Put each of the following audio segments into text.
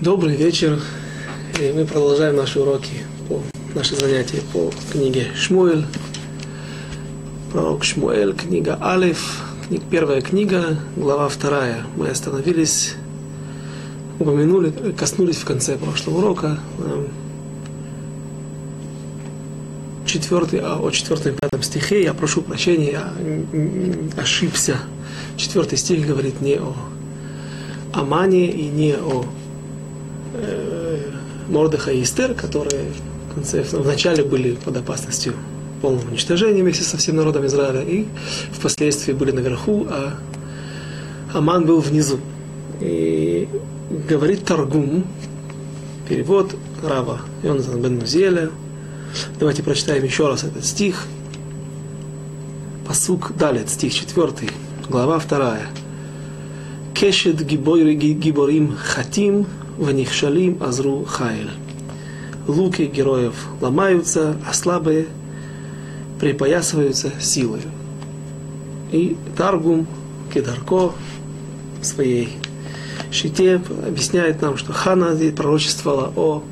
Добрый вечер. И мы продолжаем наши уроки, по, наши занятия по книге Шмуэль. Пророк Шмуэль, книга Алиф, книг, первая книга, глава вторая. Мы остановились, упомянули, коснулись в конце прошлого урока. Четвертый, а, о четвертом и пятом стихе, я прошу прощения, я ошибся. Четвертый стих говорит не о Амане и не о Мордыха и Эстер, которые в, конце, в были под опасностью полного уничтожения вместе со всем народом Израиля, и впоследствии были наверху, а Аман был внизу. И говорит Таргум, перевод Рава Йонатана бен Музеля. Давайте прочитаем еще раз этот стих. Посук Далит, стих 4, глава 2. Кешет гиборим хатим, ванихшалим азру хайль. Луки героев ломаются, а слабые припоясываются силой. И Таргум Кедарко в своей шите объясняет нам, что Хана здесь пророчествовала о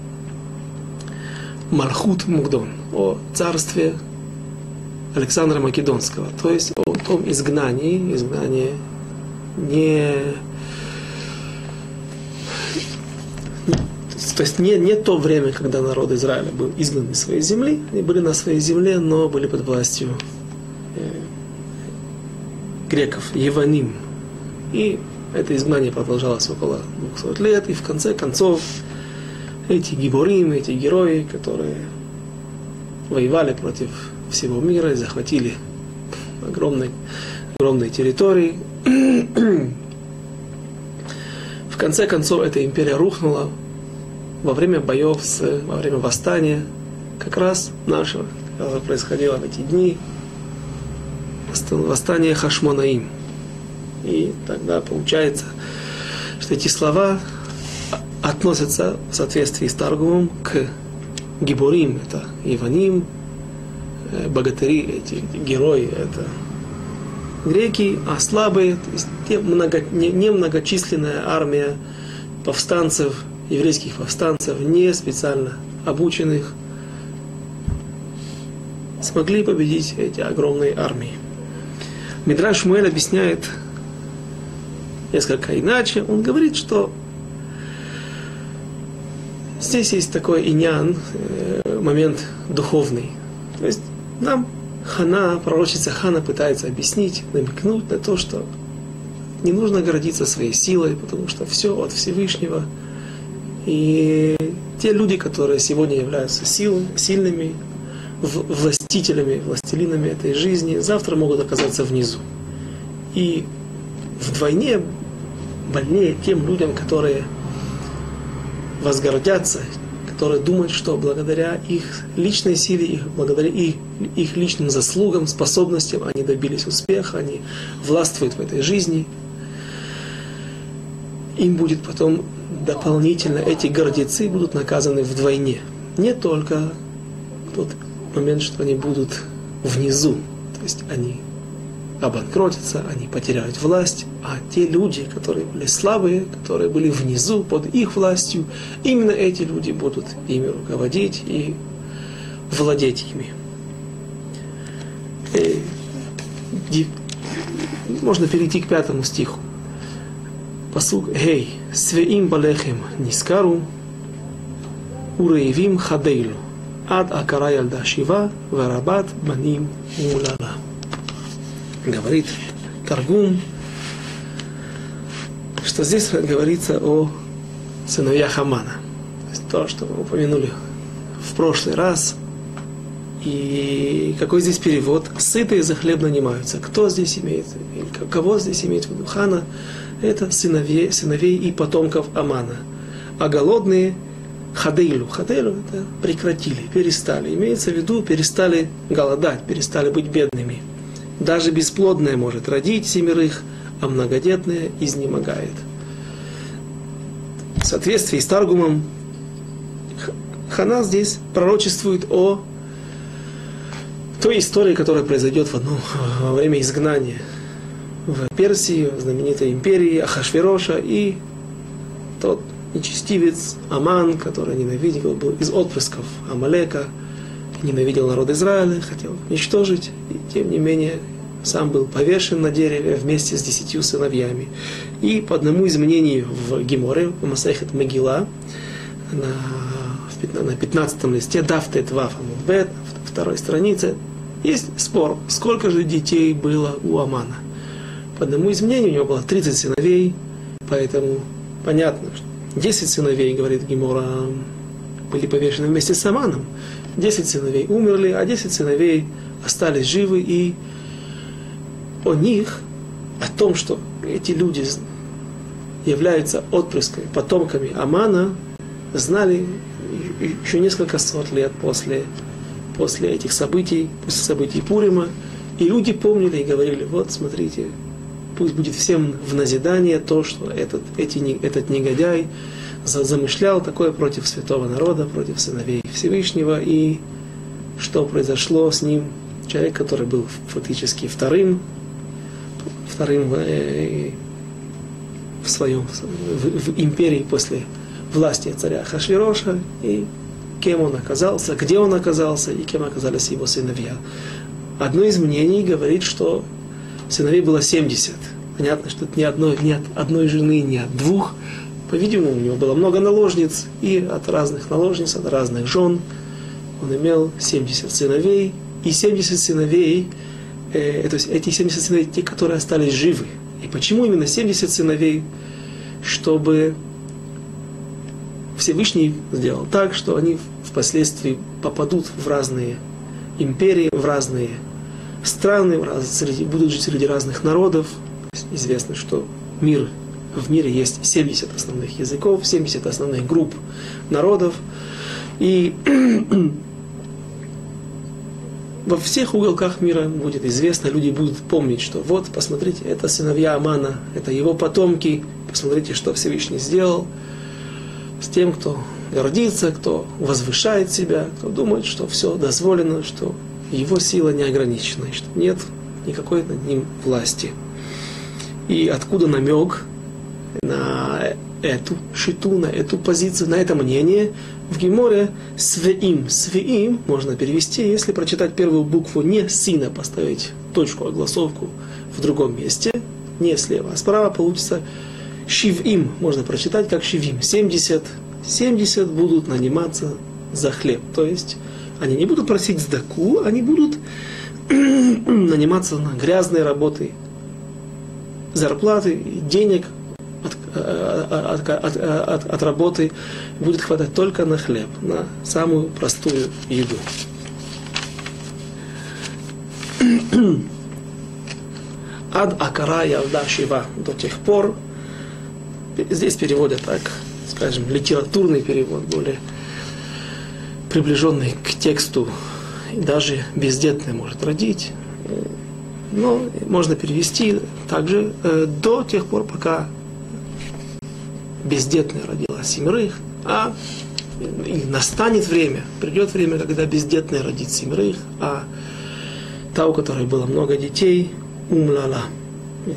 Мархут Мугдон, о царстве Александра Македонского, то есть о том изгнании, изгнании не то есть не, не то время, когда народ Израиля был изгнан из своей земли, они были на своей земле, но были под властью э, греков, Еваним. И это изгнание продолжалось около 200 лет, и в конце концов эти гиборим, эти герои, которые воевали против всего мира и захватили огромные, огромные территории, в конце концов, эта империя рухнула во время боев, во время восстания, как раз нашего, когда происходило в эти дни, восстание Хашмонаим. И тогда получается, что эти слова относятся в соответствии с Таргумом к Гиборим, это Иваним, э, богатыри, эти герои, это греки, а слабые, то есть те много, не, немногочисленная армия повстанцев, еврейских повстанцев, не специально обученных, смогли победить эти огромные армии. Мидраш Шмуэль объясняет несколько иначе. Он говорит, что здесь есть такой иньян, э, момент духовный. То есть нам Хана, пророчица Хана пытается объяснить, намекнуть на то, что не нужно гордиться своей силой, потому что все от Всевышнего. И те люди, которые сегодня являются сил, сильными, властителями, властелинами этой жизни, завтра могут оказаться внизу. И вдвойне больнее тем людям, которые возгордятся, которые думают, что благодаря их личной силе, их, благодаря их, их личным заслугам, способностям они добились успеха, они властвуют в этой жизни. Им будет потом дополнительно, эти гордецы будут наказаны вдвойне. Не только тот момент, что они будут внизу, то есть они обанкротятся, они потеряют власть, а те люди, которые были слабые, которые были внизу под их властью, именно эти люди будут ими руководить и владеть ими. И, и, можно перейти к пятому стиху. Посук Гей, свеим балехем нискару, уреевим хадейлу, ад акара ялда шива, варабат баним мулала говорит Таргум, что здесь говорится о сыновьях есть то, что мы упомянули в прошлый раз. И какой здесь перевод? Сытые за хлеб нанимаются. Кто здесь имеет? Кого здесь имеет в виду? Хана это сыновей, сыновей и потомков Амана. А голодные Хадейлу. Хадейлу это прекратили, перестали. Имеется в виду, перестали голодать, перестали быть бедными. Даже бесплодная может родить семерых, а многодетная изнемогает. В соответствии с Таргумом, Хана здесь пророчествует о той истории, которая произойдет в одно, во время изгнания в Персии, в знаменитой империи Ахашвероша, и тот нечестивец Аман, который ненавидел, был из отпрысков Амалека, ненавидел народ Израиля, хотел уничтожить, и тем не менее сам был повешен на дереве вместе с десятью сыновьями. И по одному из мнений в Геморе, в Масахет Могила, на, на 15 листе, Дафтет Ваф Амудбет, второй странице, есть спор, сколько же детей было у Амана. По одному из мнений у него было 30 сыновей, поэтому понятно, что 10 сыновей, говорит Гемора, были повешены вместе с Аманом. 10 сыновей умерли, а 10 сыновей остались живы, и о них, о том, что эти люди являются отпрысками, потомками Амана, знали еще несколько сот лет после, после этих событий, после событий Пурима. И люди помнили и говорили, вот смотрите, пусть будет всем в назидание то, что этот, эти, этот негодяй замышлял такое против святого народа, против сыновей Всевышнего, и что произошло с ним, человек, который был фактически вторым, вторым э, в своем, в, в империи после власти царя Хашвироша, и кем он оказался, где он оказался, и кем оказались его сыновья. Одно из мнений говорит, что сыновей было 70. Понятно, что не, одной, от одной жены, не от двух. По-видимому, у него было много наложниц, и от разных наложниц, от разных жен. Он имел 70 сыновей, и 70 сыновей, э, то есть эти 70 сыновей, те, которые остались живы. И почему именно 70 сыновей? Чтобы Всевышний сделал так, что они впоследствии попадут в разные империи, в разные страны, среди, будут жить среди разных народов. Известно, что мир, в мире есть 70 основных языков, 70 основных групп народов. И во всех уголках мира будет известно, люди будут помнить, что вот, посмотрите, это сыновья Амана, это его потомки, посмотрите, что Всевышний сделал с тем, кто гордится, кто возвышает себя, кто думает, что все дозволено, что его сила не ограничена, что нет никакой над ним власти. И откуда намек на эту шиту, на эту позицию, на это мнение в Геморе свеим. Свеим можно перевести, если прочитать первую букву не сина, поставить точку, огласовку в другом месте, не слева, а справа получится Шивим можно прочитать как Шивим. 70. 70 будут наниматься за хлеб. То есть они не будут просить сдаку, они будут наниматься на грязные работы, зарплаты, денег от, от, от, от, от работы будет хватать только на хлеб, на самую простую еду. Ад Акара Ялда Шива до тех пор, Здесь переводят так, скажем, литературный перевод, более приближенный к тексту. И даже бездетный может родить. Но можно перевести также э, до тех пор, пока бездетная родила семерых, а настанет время, придет время, когда бездетная родит семерых, а та, у которой было много детей, умлала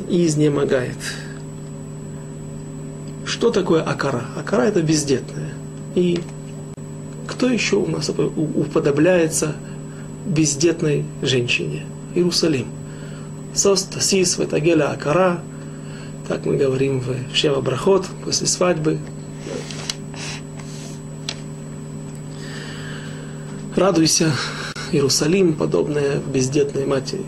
изнемогает. Что такое акара? Акара это бездетная. И кто еще у нас уподобляется бездетной женщине? Иерусалим. Сос, тасис, ветагеля акара. Так мы говорим в Шева Брахот после свадьбы. Радуйся, Иерусалим, подобная бездетной матери.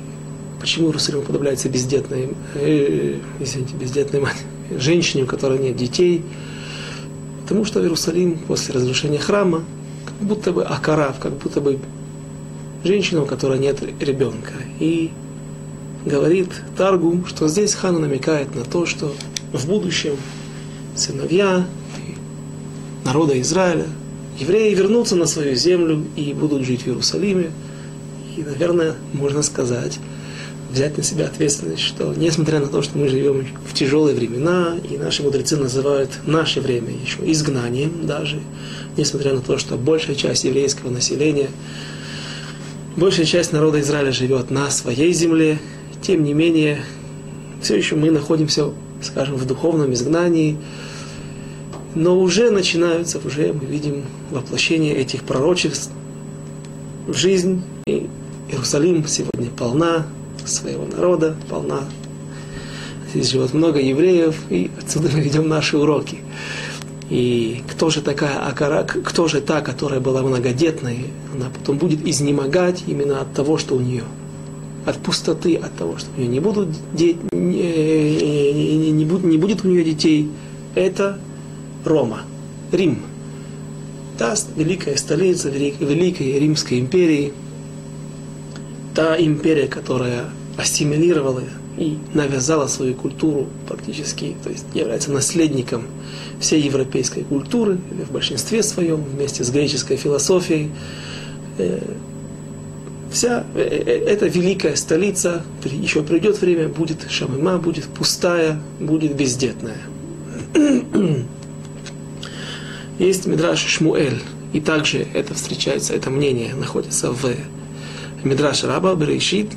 Почему Иерусалим уподобляется бездетной, э, извините, бездетной матери? женщине, у которой нет детей, потому что Иерусалим после разрушения храма будто бы акарав, как будто бы женщина, у которой нет ребенка. И говорит Таргум, что здесь Хана намекает на то, что в будущем сыновья народа Израиля, евреи вернутся на свою землю и будут жить в Иерусалиме. И, наверное, можно сказать, взять на себя ответственность, что несмотря на то, что мы живем в тяжелые времена, и наши мудрецы называют наше время еще изгнанием даже, несмотря на то, что большая часть еврейского населения, большая часть народа Израиля живет на своей земле, тем не менее, все еще мы находимся, скажем, в духовном изгнании, Но уже начинаются, уже мы видим воплощение этих пророчеств в жизнь. И Иерусалим сегодня полна своего народа, полна. Здесь живет много евреев, и отсюда мы ведем наши уроки. И кто же такая Акара, кто же та, которая была многодетной, она потом будет изнемогать именно от того, что у нее, от пустоты, от того, что у нее не, будут де, не, не, не, не будет у нее детей. Это Рома, Рим. Та великая столица Великой Римской империи, та империя, которая ассимилировала и навязала свою культуру практически, то есть является наследником всей европейской культуры, в большинстве своем, вместе с греческой философией. Э, вся э, э, эта великая столица, еще придет время, будет Шамима, будет пустая, будет бездетная. Есть Мидраш Шмуэль, и также это встречается, это мнение находится в Мидраш Раба Берешит,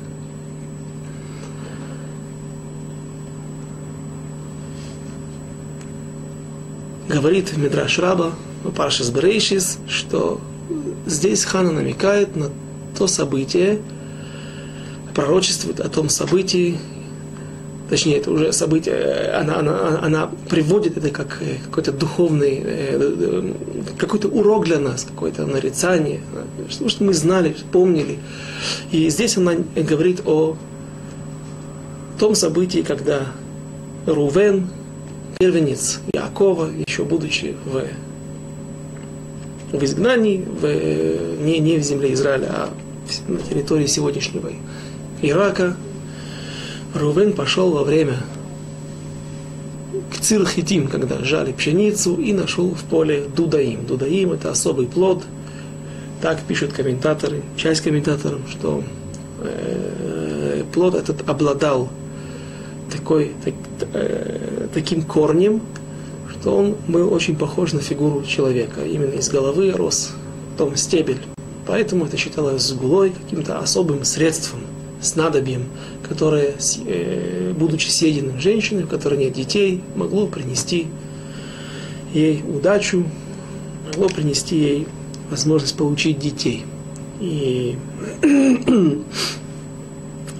говорит Мидраш Раба, Паршис Берейшис, что здесь Хана намекает на то событие, пророчествует о том событии, точнее, это уже событие, она, она, она приводит это как какой-то духовный, э, какой-то урок для нас, какое-то нарицание, что, что мы знали, помнили. И здесь она говорит о том событии, когда Рувен, первенец Якова, еще будучи в, в изгнании, в, не, не в земле Израиля, а на территории сегодняшнего Ирака, Рувен пошел во время к Цирхитим, когда жали пшеницу, и нашел в поле Дудаим. Дудаим – это особый плод. Так пишут комментаторы, часть комментаторов, что э, плод этот обладал такой, так, э, таким корнем, что он был очень похож на фигуру человека. Именно из головы рос потом стебель. Поэтому это считалось сгулой, каким-то особым средством, снадобьем, которое, э, будучи съеденным женщиной, у которой нет детей, могло принести ей удачу, могло принести ей возможность получить детей. И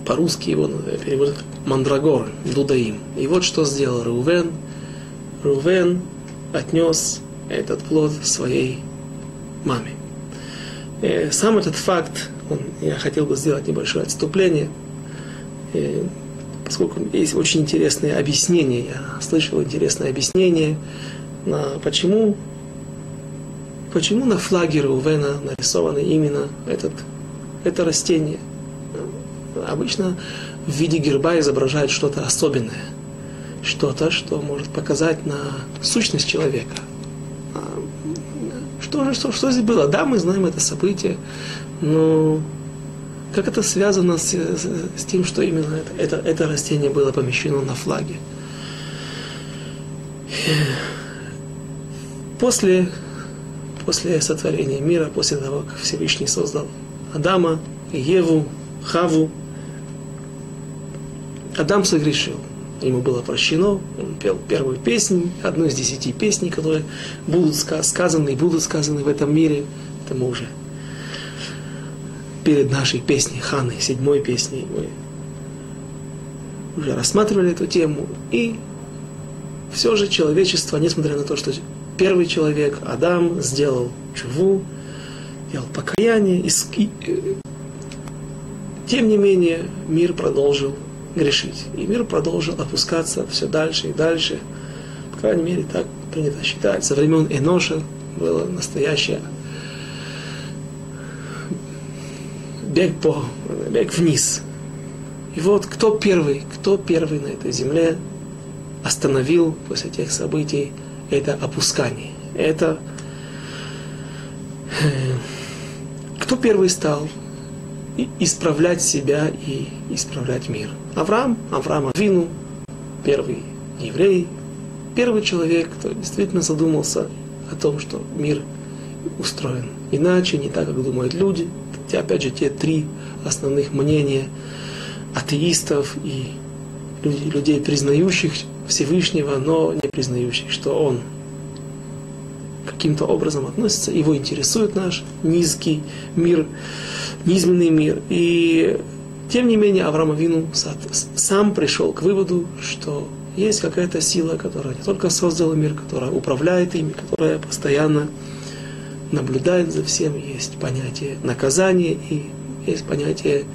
по-русски его переводят мандрагор, дудаим. И вот что сделал Рувен. Рувен отнес этот плод своей маме. Э, сам этот факт, он, я хотел бы сделать небольшое отступление, э, поскольку есть очень интересные объяснения, я слышал интересное объяснение, на почему, почему на флаге Рувена нарисовано именно этот, это растение. Обычно в виде герба изображает что-то особенное, что-то, что может показать на сущность человека. А, что же, что, что здесь было? Да, мы знаем это событие, но как это связано с, с, с тем, что именно это, это, это растение было помещено на флаге? После, после сотворения мира, после того, как Всевышний создал Адама, Еву, Хаву, Адам согрешил. Ему было прощено, он пел первую песню, одну из десяти песней, которые будут сказаны и будут сказаны в этом мире. Это мы уже перед нашей песней Ханы, седьмой песней, мы уже рассматривали эту тему. И все же человечество, несмотря на то, что первый человек, Адам, сделал чуву, делал покаяние, и, э, тем не менее мир продолжил грешить. И мир продолжил опускаться все дальше и дальше. По крайней мере, так принято считать. Со времен Эноша было настоящее бег, по, бег вниз. И вот кто первый, кто первый на этой земле остановил после тех событий это опускание. Это кто первый стал исправлять себя и исправлять мир. Авраам, Авраам Авину, первый еврей, первый человек, кто действительно задумался о том, что мир устроен иначе, не так, как думают люди. Те, опять же, те три основных мнения атеистов и людей, признающих Всевышнего, но не признающих, что Он каким-то образом относится, его интересует наш низкий мир, низменный мир. И тем не менее Авраам Авину сам пришел к выводу, что есть какая-то сила, которая не только создала мир, которая управляет ими, которая постоянно наблюдает за всем. Есть понятие наказания и есть понятие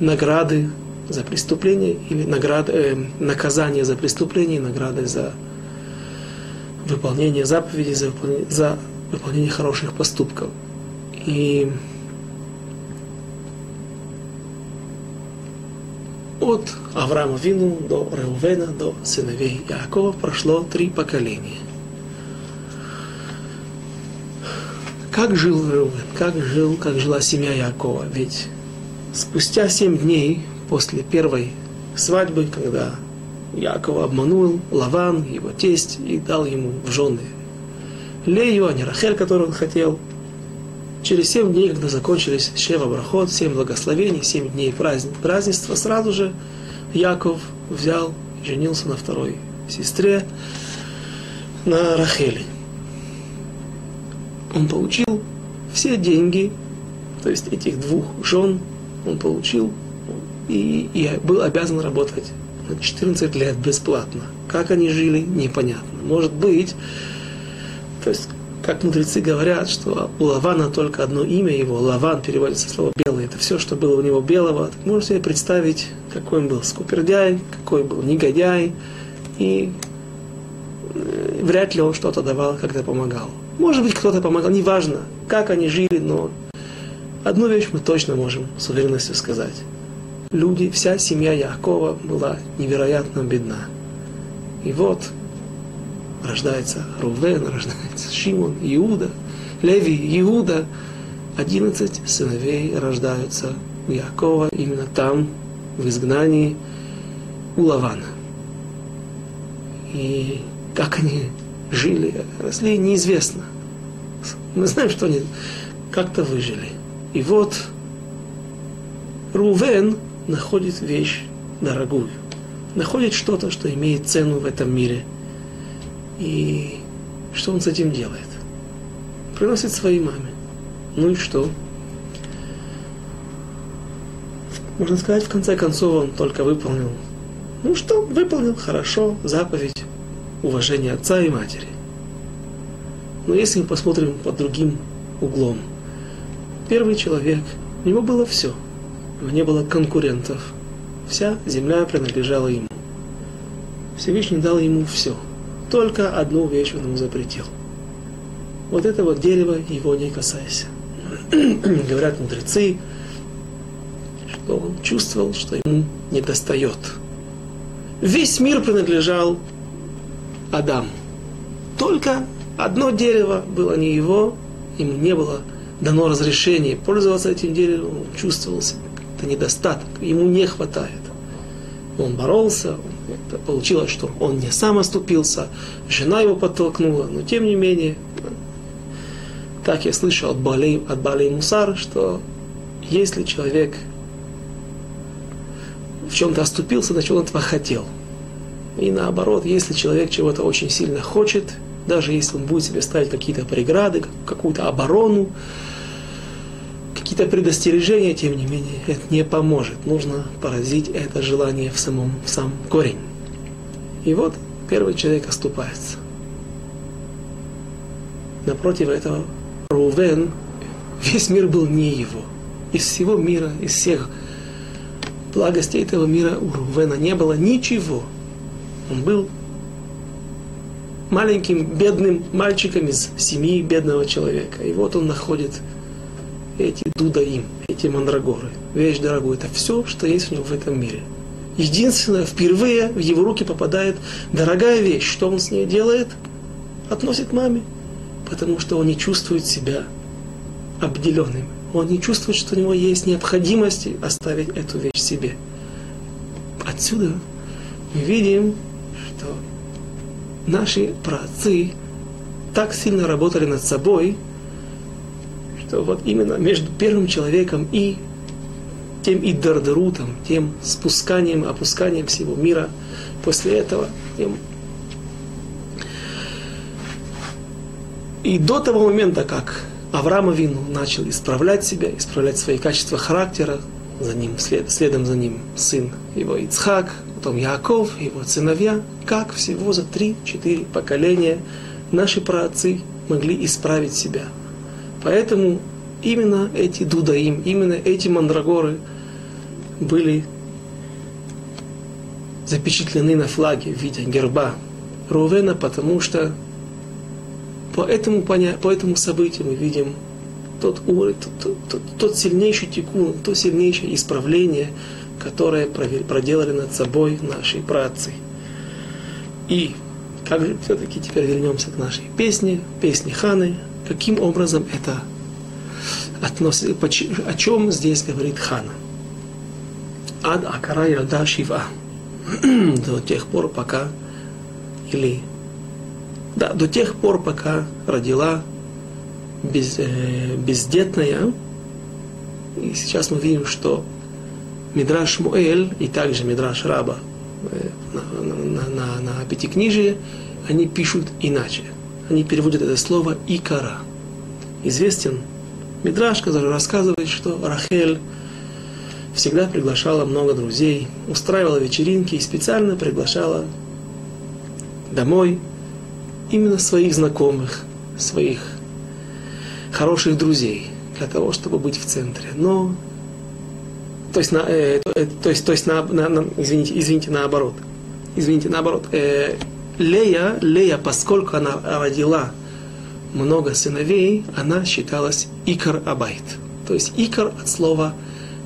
награды за преступление или награды, э, наказание за преступление и награды за выполнение заповедей, за выполнение, за выполнение хороших поступков. И от Авраама Вину до Реувена, до сыновей Якова прошло три поколения. Как жил Реувен, как жил, как жила семья Якова? Ведь спустя семь дней после первой свадьбы, когда Якова обманул Лаван, его тесть, и дал ему в жены Лею, а не Рахель, которую он хотел. Через семь дней, когда закончились Шева Брахот, семь благословений, семь дней праздник, празднества, сразу же Яков взял и женился на второй сестре, на Рахеле. Он получил все деньги, то есть этих двух жен он получил и, и был обязан работать на 14 лет бесплатно. Как они жили, непонятно. Может быть, то есть, как мудрецы говорят, что у Лавана только одно имя его, Лаван переводится слово белый, это все, что было у него белого. Так можете себе представить, какой он был скупердяй, какой был негодяй, и э, вряд ли он что-то давал, когда помогал. Может быть, кто-то помогал, неважно, как они жили, но одну вещь мы точно можем с уверенностью сказать люди, вся семья Якова была невероятно бедна. И вот рождается Рувен, рождается Шимон, Иуда, Леви, Иуда. Одиннадцать сыновей рождаются у Якова именно там, в изгнании у Лавана. И как они жили, росли, неизвестно. Мы знаем, что они как-то выжили. И вот Рувен находит вещь дорогую, находит что-то, что имеет цену в этом мире. И что он с этим делает? Приносит своей маме. Ну и что? Можно сказать, в конце концов он только выполнил. Ну что, выполнил хорошо заповедь уважения отца и матери. Но если мы посмотрим под другим углом, первый человек, у него было все – не было конкурентов. Вся земля принадлежала ему. Всевышний дал ему все. Только одну вещь он ему запретил. Вот это вот дерево его не касайся. Говорят мудрецы, что он чувствовал, что ему не достает. Весь мир принадлежал Адаму. Только одно дерево было не его, ему не было дано разрешение пользоваться этим деревом, он чувствовал себя это недостаток, ему не хватает. Он боролся, получилось, что он не сам оступился, жена его подтолкнула, но тем не менее, так я слышал от Балей, от Балей Мусар, что если человек в чем-то оступился, значит он этого хотел. И наоборот, если человек чего-то очень сильно хочет, даже если он будет себе ставить какие-то преграды, какую-то оборону, какие-то предостережения, тем не менее, это не поможет. Нужно поразить это желание в самом в сам корень. И вот первый человек оступается. Напротив этого Рувен, весь мир был не его. Из всего мира, из всех благостей этого мира у Рувена не было ничего. Он был маленьким бедным мальчиком из семьи бедного человека. И вот он находит эти дудаим, эти мандрагоры, вещь дорогую, это все, что есть у него в этом мире. Единственное, впервые в его руки попадает дорогая вещь. Что он с ней делает? Относит маме. Потому что он не чувствует себя обделенным. Он не чувствует, что у него есть необходимость оставить эту вещь себе. Отсюда мы видим, что наши праотцы так сильно работали над собой, что вот именно между первым человеком и тем и дардарутом, тем спусканием, опусканием всего мира, после этого тем И до того момента, как Авраам Авину начал исправлять себя, исправлять свои качества характера, за ним, след, следом за ним сын его Ицхак, потом Яков, его сыновья, как всего за три-четыре поколения наши праотцы могли исправить себя. Поэтому именно эти дудаим, именно эти мандрагоры были запечатлены на флаге в виде герба Рувена, потому что по этому, по этому событию мы видим тот, тот, тот, тот сильнейший текун, то сильнейшее исправление, которое проделали над собой наши працы. И как же все-таки теперь вернемся к нашей песне, песне Ханы, каким образом это относится, о чем здесь говорит Хана. Ад Акара Ялда Шива. До тех пор, пока, или, да, до тех пор, пока родила без, э, бездетная. И сейчас мы видим, что Мидраш Муэль и также Мидраш Раба э, на, на, на, на пятикнижие, они пишут иначе. Они переводят это слово «икара». Известен Мидраш, рассказывает, что Рахель всегда приглашала много друзей, устраивала вечеринки и специально приглашала домой именно своих знакомых, своих хороших друзей для того, чтобы быть в центре. Но, то есть, на, э, то, э, то есть, то есть на, на, на, извините, извините, наоборот. Извините, наоборот. Э, Лея, Лея, поскольку она родила много сыновей, она считалась Икар Абайт. То есть Икар от слова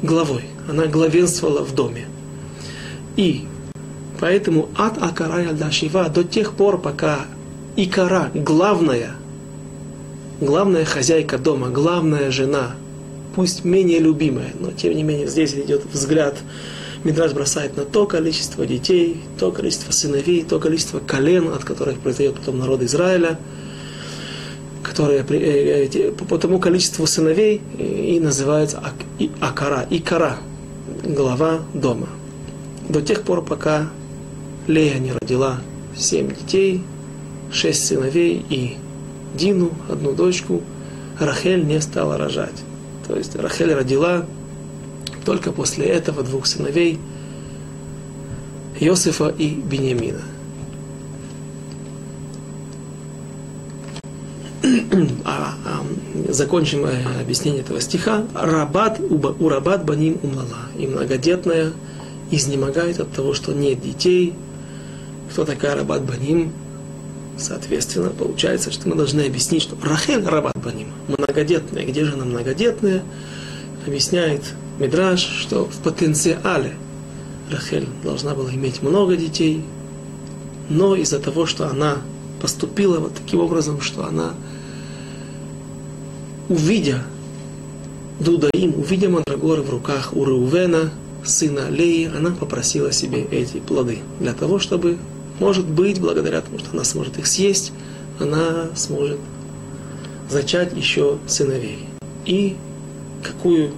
главой. Она главенствовала в доме. И поэтому от Акарая до Шива до тех пор, пока Икара, главная, главная хозяйка дома, главная жена, пусть менее любимая, но тем не менее здесь идет взгляд, Мидраж бросает на то количество детей, то количество сыновей, то количество колен, от которых произойдет потом народ Израиля, которые э, э, по тому количеству сыновей и называется Акара, Икара, глава дома. До тех пор, пока Лея не родила семь детей, шесть сыновей и Дину, одну дочку, Рахель не стала рожать. То есть Рахель родила только после этого двух сыновей Иосифа и Бениамина. а, закончим э, объяснение этого стиха. Рабат, у рабат баним умлала. И многодетная изнемогает от того, что нет детей. Кто такая рабат баним? Соответственно, получается, что мы должны объяснить, что Рахель Рабат Баним, многодетная. Где же она многодетная? Объясняет Мидраш, что в потенциале Рахель должна была иметь много детей, но из-за того, что она поступила вот таким образом, что она, увидя Дудаим, увидя мандрагоры в руках у Реувена, сына Леи, она попросила себе эти плоды для того, чтобы может быть, благодаря тому, что она сможет их съесть, она сможет зачать еще сыновей. И какую,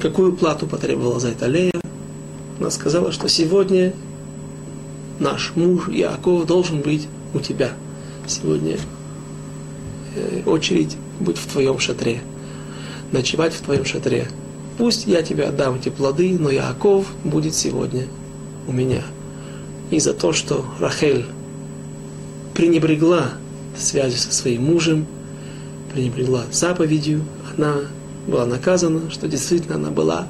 какую плату потребовала за это Лея? Она сказала, что сегодня наш муж Иаков должен быть у тебя. Сегодня э, очередь быть в твоем шатре, ночевать в твоем шатре. Пусть я тебе отдам эти плоды, но Иаков будет сегодня у меня и за то, что Рахель пренебрегла связью со своим мужем, пренебрегла заповедью, она была наказана, что действительно она была,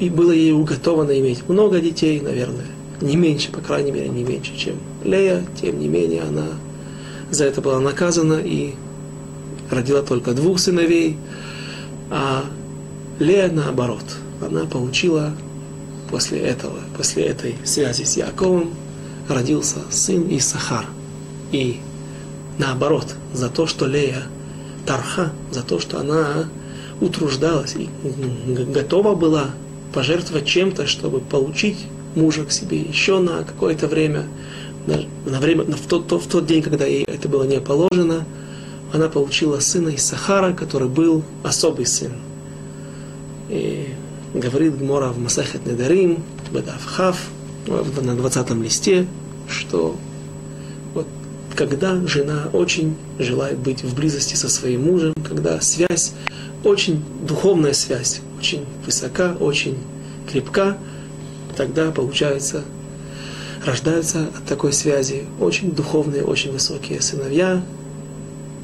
и было ей уготовано иметь много детей, наверное, не меньше, по крайней мере, не меньше, чем Лея, тем не менее, она за это была наказана и родила только двух сыновей, а Лея наоборот, она получила после этого, после этой связи с Яковом, родился сын Исахар. И наоборот, за то, что Лея Тарха, за то, что она утруждалась и готова была пожертвовать чем-то, чтобы получить мужа к себе еще на какое-то время, на, на время в, тот, в тот день, когда ей это было не положено, она получила сына из Сахара, который был особый сын. И говорит Гмора в Масахет Недарим, Бедав Хав, на 20 листе, что вот когда жена очень желает быть в близости со своим мужем, когда связь, очень духовная связь, очень высока, очень крепка, тогда получается, рождаются от такой связи очень духовные, очень высокие сыновья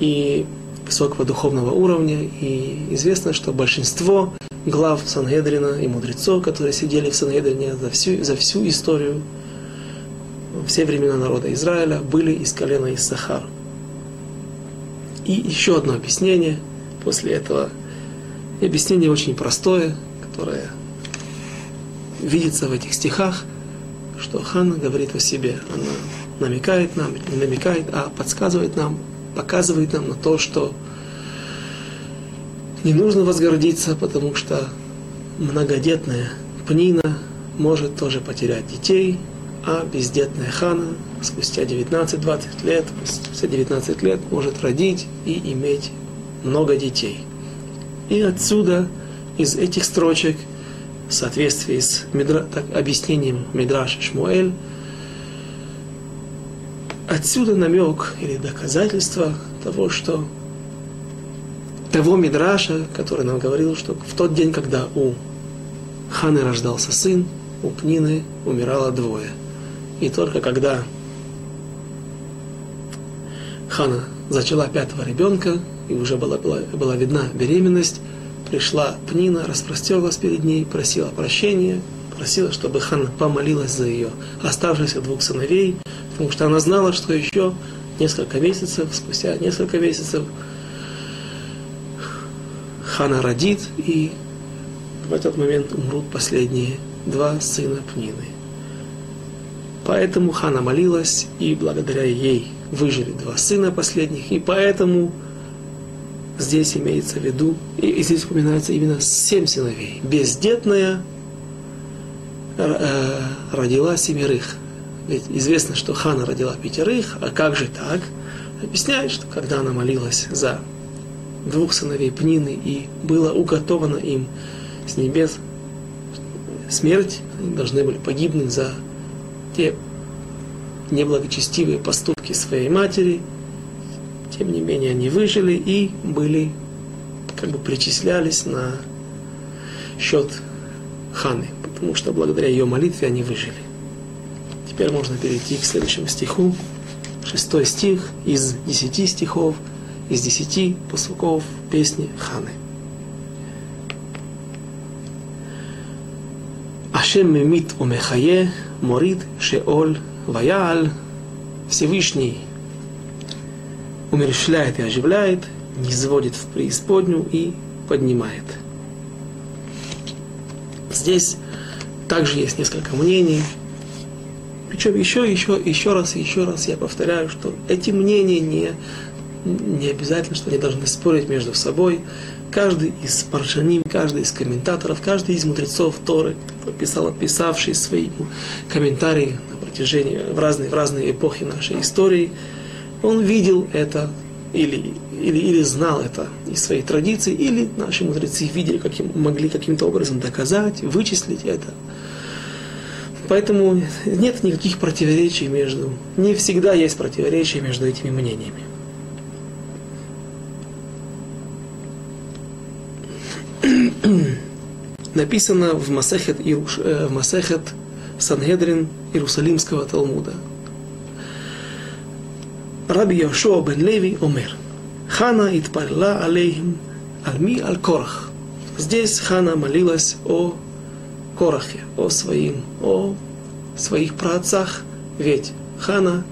и высокого духовного уровня. И известно, что большинство глав Сангедрина и мудрецов, которые сидели в Сангедрине за всю, за всю историю, все времена народа Израиля, были из колена Иссахар. И еще одно объяснение после этого. И объяснение очень простое, которое видится в этих стихах, что Ханна говорит о себе. Она намекает нам, не намекает, а подсказывает нам, показывает нам на то, что не нужно возгордиться, потому что многодетная Пнина может тоже потерять детей, а бездетная Хана спустя 19-20 лет, спустя 19 лет может родить и иметь много детей. И отсюда, из этих строчек, в соответствии с Мидра, так, объяснением Мидраша Шмуэль, отсюда намек или доказательство того, что того Мидраша, который нам говорил, что в тот день, когда у Ханы рождался сын, у Пнины умирало двое. И только когда Хана зачала пятого ребенка, и уже была, была, была видна беременность, пришла Пнина, распростерлась перед ней, просила прощения, просила, чтобы Ханна помолилась за ее оставшихся двух сыновей, потому что она знала, что еще несколько месяцев, спустя несколько месяцев, Хана родит, и в этот момент умрут последние два сына Пнины. Поэтому Хана молилась, и благодаря ей выжили два сына последних, и поэтому здесь имеется в виду, и, здесь упоминается именно семь сыновей. Бездетная родила семерых. Ведь известно, что Хана родила пятерых, а как же так? Объясняет, что когда она молилась за двух сыновей Пнины, и было уготовано им с небес смерть, они должны были погибнуть за те неблагочестивые поступки своей матери – тем не менее, они выжили и были, как бы причислялись на счет Ханы, потому что благодаря ее молитве они выжили. Теперь можно перейти к следующему стиху. Шестой стих из десяти стихов, из десяти посуков песни Ханы. Ашем мемит умехае, морит шеоль ваяль. Всевышний умерщвляет и оживляет, не сводит в преисподнюю и поднимает. Здесь также есть несколько мнений. Причем еще, еще, еще раз, еще раз я повторяю, что эти мнения не, не обязательно, что они должны спорить между собой. Каждый из паршаним, каждый из комментаторов, каждый из мудрецов Торы, писал, писавший свои комментарии на протяжении в разные, в разные эпохи нашей истории – он видел это или, или, или знал это из своей традиции, или наши мудрецы видели, каким, могли каким-то образом доказать, вычислить это. Поэтому нет никаких противоречий между... Не всегда есть противоречия между этими мнениями. Написано в Масехет, Ируш, э, в Масехет Сангедрин Иерусалимского Талмуда. Раби Йошуа бен Леви Омер. Хана Итпарла алейхим Альми Аль Корах. Здесь Хана молилась о Корахе, о своим, о своих праотцах, ведь Хана,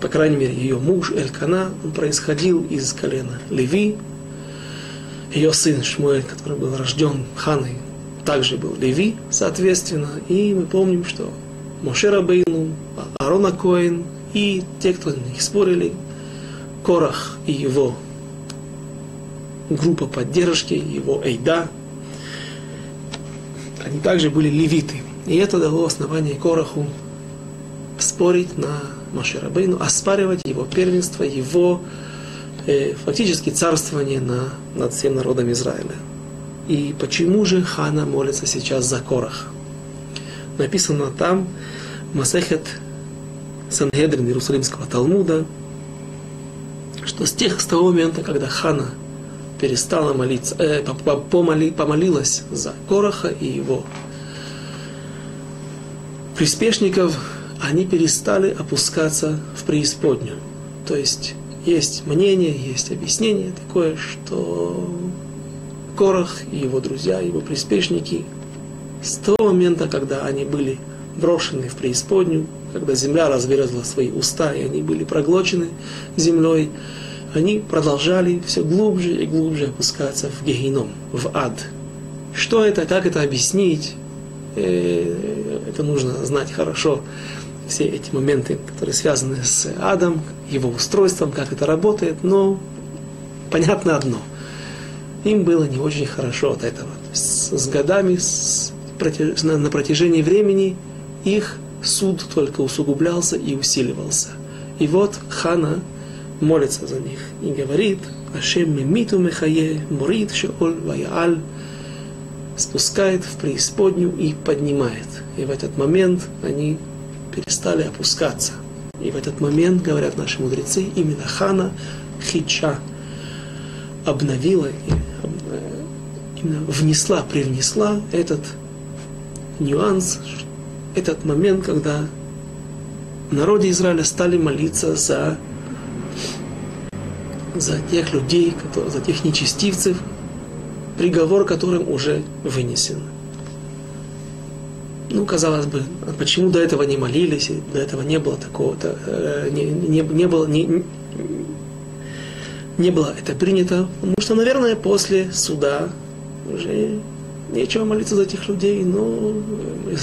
по крайней мере, ее муж Элькана, он происходил из колена Леви, ее сын Шмуэль, который был рожден Ханой, также был Леви, соответственно, и мы помним, что Мошера Бейну, Арона Коин и те, кто на них спорили, Корах и его группа поддержки, его Эйда, они также были левиты. И это дало основание Кораху спорить на Маширабейну, оспаривать его первенство, его э, фактически царствование на, над всем народом Израиля. И почему же Хана молится сейчас за Корах? Написано там, Масехет Сангедрин Иерусалимского Талмуда, что с тех с того момента, когда Хана перестала молиться, э, помоли, помолилась за Короха и его приспешников, они перестали опускаться в преисподнюю. То есть есть мнение, есть объяснение такое, что Корах и его друзья, его приспешники с того момента, когда они были брошены в преисподнюю, когда земля разверзла свои уста, и они были проглочены землей, они продолжали все глубже и глубже опускаться в гехином, в ад. Что это, как это объяснить, э, это нужно знать хорошо. Все эти моменты, которые связаны с адом, его устройством, как это работает, но понятно одно. Им было не очень хорошо от этого. С, с годами, с, на, на протяжении времени их суд только усугублялся и усиливался. И вот хана молится за них и говорит, Ашем мимиту мехае, мурит шеоль ваяаль, спускает в преисподнюю и поднимает. И в этот момент они перестали опускаться. И в этот момент, говорят наши мудрецы, именно Хана Хича обновила, э, именно внесла, привнесла этот нюанс, этот момент, когда народе Израиля стали молиться за, за тех людей, за тех нечестивцев, приговор которым уже вынесен. Ну, казалось бы, а почему до этого не молились, до этого не было такого-то, э, не, не, не было, не, не было это принято, потому что, наверное, после суда уже нечего молиться за этих людей, но э,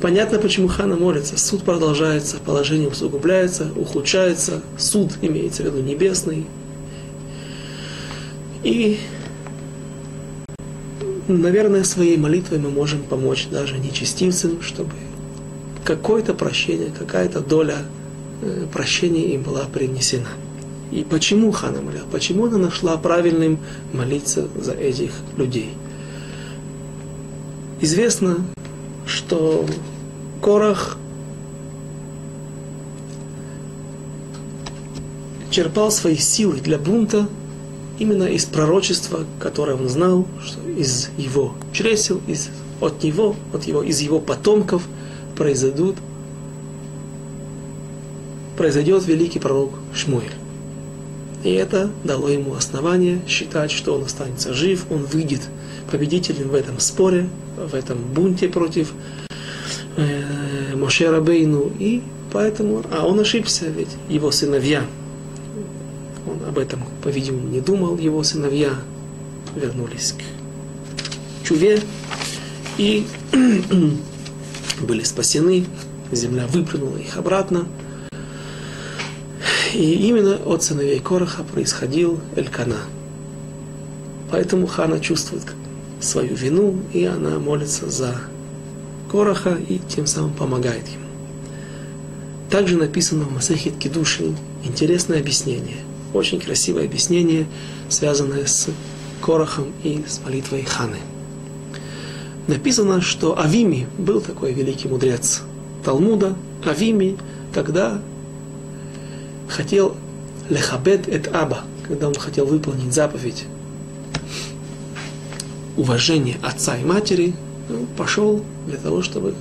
понятно, почему хана молится. Суд продолжается, положение усугубляется, ухудшается, суд имеется в виду небесный. И наверное, своей молитвой мы можем помочь даже нечестивцам, чтобы какое-то прощение, какая-то доля э, прощения им была принесена. И почему Хана молила? Почему она нашла правильным молиться за этих людей? Известно, что Корах черпал свои силы для бунта именно из пророчества, которое он знал, из его чресел, из, от него, от его, из его потомков произойдут, произойдет великий пророк Шмуэль. И это дало ему основание считать, что он останется жив, он выйдет победителем в этом споре, в этом бунте против э, Моше Рабейну. И поэтому, а он ошибся, ведь его сыновья – об этом, по-видимому, не думал. Его сыновья вернулись к Чуве и были спасены. Земля выплюнула их обратно. И именно от сыновей Короха происходил Элькана. Поэтому Хана чувствует свою вину, и она молится за Короха и тем самым помогает ему. Также написано в Масахит Кедушин интересное объяснение – очень красивое объяснение, связанное с Корохом и с молитвой Ханы. Написано, что Авими был такой великий мудрец Талмуда. Авими, когда хотел лехабет эт аба, когда он хотел выполнить заповедь уважения отца и матери, ну, пошел для того, чтобы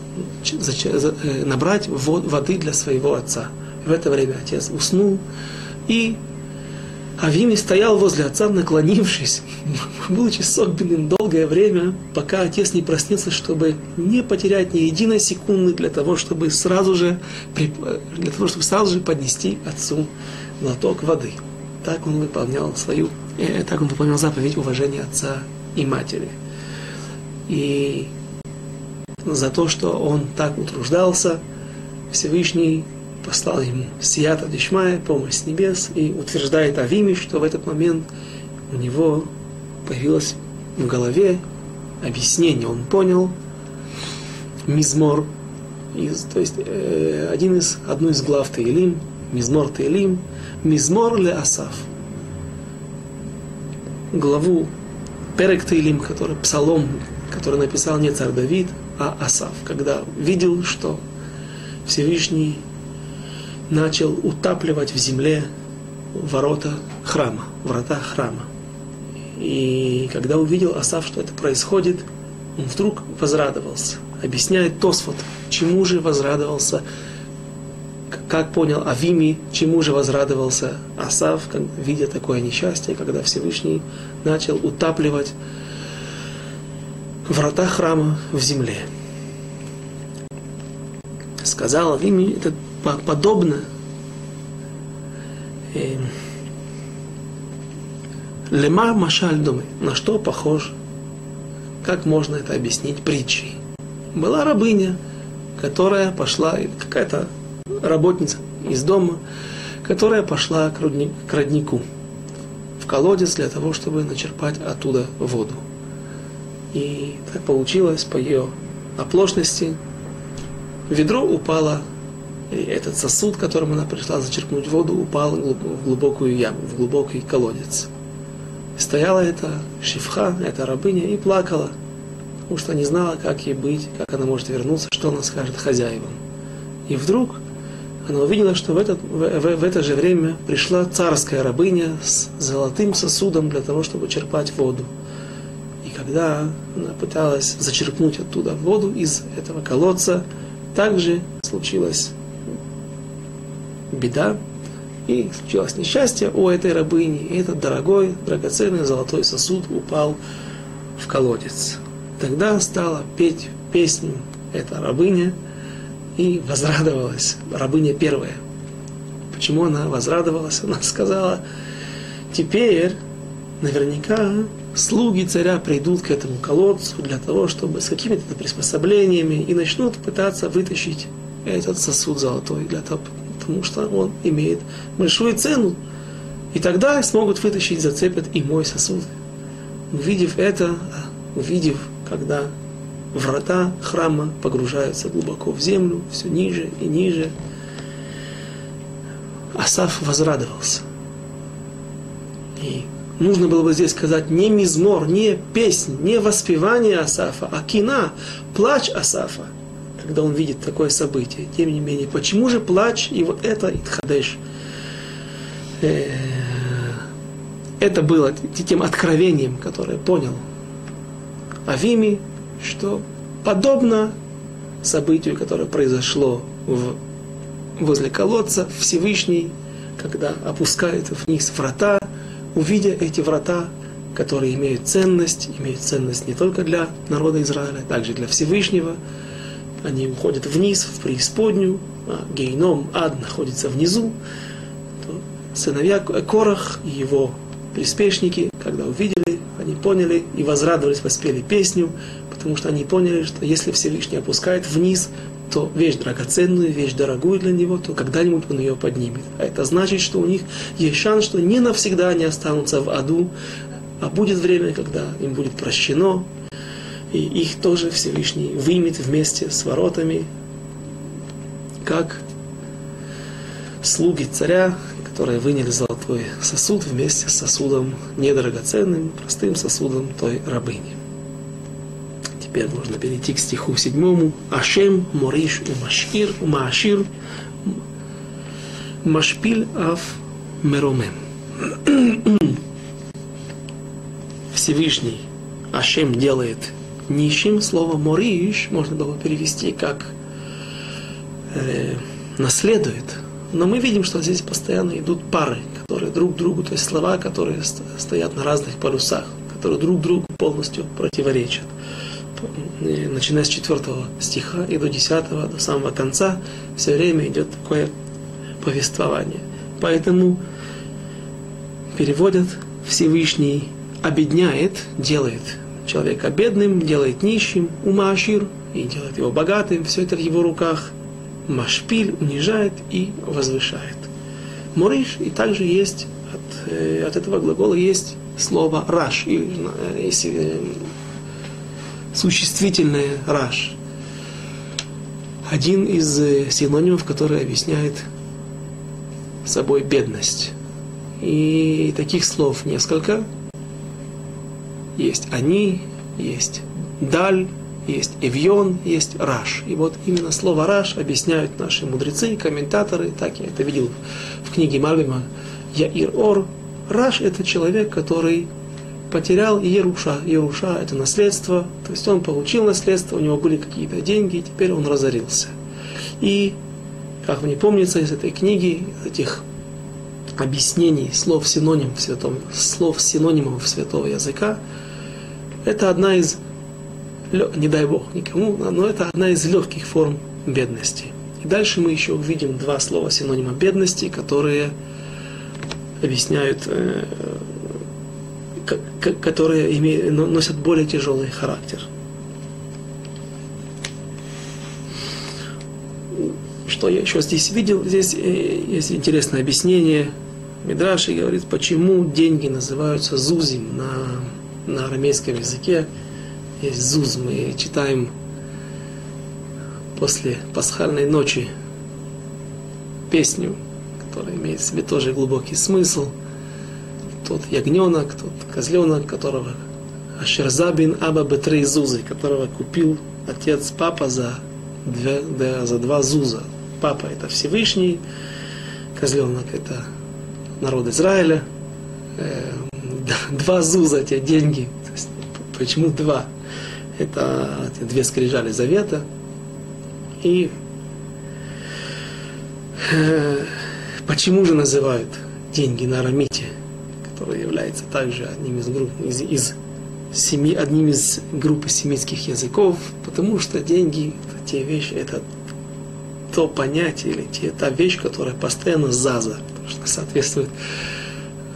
э, набрать воды для своего отца. В это время отец уснул, и Авими стоял возле отца, наклонившись, будучи согбенным долгое время, пока отец не проснется, чтобы не потерять ни единой секунды для того, чтобы сразу же, для того, чтобы сразу же поднести отцу глоток воды. Так он выполнял свою, э, так он выполнял заповедь уважения отца и матери. И за то, что он так утруждался, Всевышний послал ему Сията Дишмая, помощь с небес, и утверждает Авими, что в этот момент у него появилось в голове объяснение. Он понял Мизмор, из, то есть э, один из, одну из глав Таилим, Мизмор Таилим, Мизмор ле Асав. Главу Перек Таилим, который псалом, который написал не царь Давид, а Асав, когда видел, что Всевышний начал утапливать в земле ворота храма, врата храма. И когда увидел Асав, что это происходит, он вдруг возрадовался. Объясняет Тосфот, чему же возрадовался, как понял Авими, чему же возрадовался Асав, видя такое несчастье, когда Всевышний начал утапливать врата храма в земле. Сказал Авими, это подобно э, Лема Машаль думай, на что похож, как можно это объяснить притчей. Была рабыня, которая пошла, какая-то работница из дома, которая пошла к, родник, к роднику, в колодец для того, чтобы начерпать оттуда воду. И так получилось по ее оплошности. Ведро упало, и этот сосуд, которым она пришла зачерпнуть воду, упал в глубокую яму, в глубокий колодец. Стояла эта шифха, эта рабыня, и плакала, потому что не знала, как ей быть, как она может вернуться, что она скажет хозяевам. И вдруг она увидела, что в, этот, в, в, в это же время пришла царская рабыня с золотым сосудом для того, чтобы черпать воду. И когда она пыталась зачерпнуть оттуда воду из этого колодца, также случилась беда, и случилось несчастье у этой рабыни, и этот дорогой, драгоценный золотой сосуд упал в колодец. Тогда стала петь песню эта рабыня и возрадовалась, рабыня первая. Почему она возрадовалась? Она сказала, теперь наверняка слуги царя придут к этому колодцу для того, чтобы с какими-то приспособлениями и начнут пытаться вытащить этот сосуд золотой для того, потому что он имеет большую цену. И тогда смогут вытащить, зацепят и мой сосуд. Увидев это, увидев, когда врата храма погружаются глубоко в землю, все ниже и ниже, Асаф возрадовался. И нужно было бы здесь сказать не мизмор, не песнь, не воспевание Асафа, а кина, плач Асафа – когда он видит такое событие. Тем не менее, почему же плач и вот это Итхадеш? Э, это было тем откровением, которое понял Авими, что подобно событию, которое произошло в, возле колодца, Всевышний, когда опускает вниз врата, увидя эти врата, которые имеют ценность, имеют ценность не только для народа Израиля, также для Всевышнего, они уходят вниз, в преисподнюю, а гейном, ад находится внизу, то сыновья Корах и его приспешники, когда увидели, они поняли и возрадовались, воспели песню, потому что они поняли, что если Всевышний опускает вниз, то вещь драгоценную, вещь дорогую для него, то когда-нибудь он ее поднимет. А это значит, что у них есть шанс, что не навсегда они останутся в аду, а будет время, когда им будет прощено, и их тоже Всевышний вымет вместе с воротами, как слуги царя, которые выняли золотой сосуд вместе с сосудом недрагоценным, простым сосудом той рабыни. Теперь можно перейти к стиху седьмому. Ашем мориш умашир умашир машпиль аф меромем. Всевышний Ашем делает нищим. Слово «мориш» можно было перевести как э, «наследует». Но мы видим, что здесь постоянно идут пары, которые друг другу, то есть слова, которые стоят на разных полюсах, которые друг другу полностью противоречат. Э, начиная с 4 стиха и до 10, до самого конца, все время идет такое повествование. Поэтому переводят Всевышний обедняет, делает человека бедным, делает нищим, умашир, и делает его богатым, все это в его руках. Машпиль унижает и возвышает. Мориш, и также есть, от, э, от этого глагола есть слово раш, и, э, э, существительное раш. Один из синонимов, который объясняет собой бедность. И таких слов несколько. Есть они, есть даль, есть эвьон, есть раш. И вот именно слово раш объясняют наши мудрецы, комментаторы, так я это видел в книге Мальбима, Яир Ор. Раш это человек, который потерял Еруша. Еруша это наследство, то есть он получил наследство, у него были какие-то деньги, и теперь он разорился. И, как мне помнится из этой книги, из этих объяснений, слов синоним в святом, слов синонимов святого языка, это одна из, не дай бог никому, но это одна из легких форм бедности. И дальше мы еще увидим два слова синонима бедности, которые объясняют, э, которые имеют, носят более тяжелый характер. Что я еще здесь видел? Здесь э, есть интересное объяснение. Мидраши говорит, почему деньги называются зузим на, на арамейском языке. Есть зуз, мы читаем после пасхальной ночи песню, которая имеет в себе тоже глубокий смысл. Тот ягненок, тот козленок, которого Ашерзабин Аба Бетрей Зузы, которого купил отец папа за, две, да, за два зуза. Папа это Всевышний, козленок это народ Израиля. Два зуза, те деньги. Почему два? Это две скрижали завета – и э, почему же называют деньги на арамите, который является также одним из групп, из, из семи, одним из группы семитских языков, потому что деньги, это те вещи, это то понятие или те, та вещь, которая постоянно заза, потому что соответствует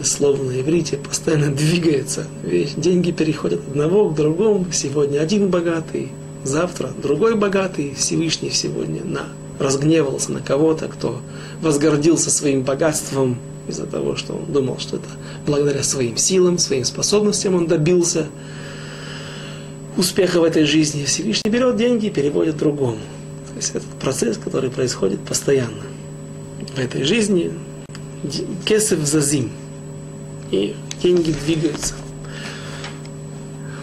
слову на иврите, постоянно двигается. Вещь, деньги переходят от одного к другому. Сегодня один богатый, завтра другой богатый Всевышний сегодня на, разгневался на кого-то, кто возгордился своим богатством из-за того, что он думал, что это благодаря своим силам, своим способностям он добился успеха в этой жизни. Всевышний берет деньги и переводит другому. То есть этот процесс, который происходит постоянно. В этой жизни кесов зазим и деньги двигаются.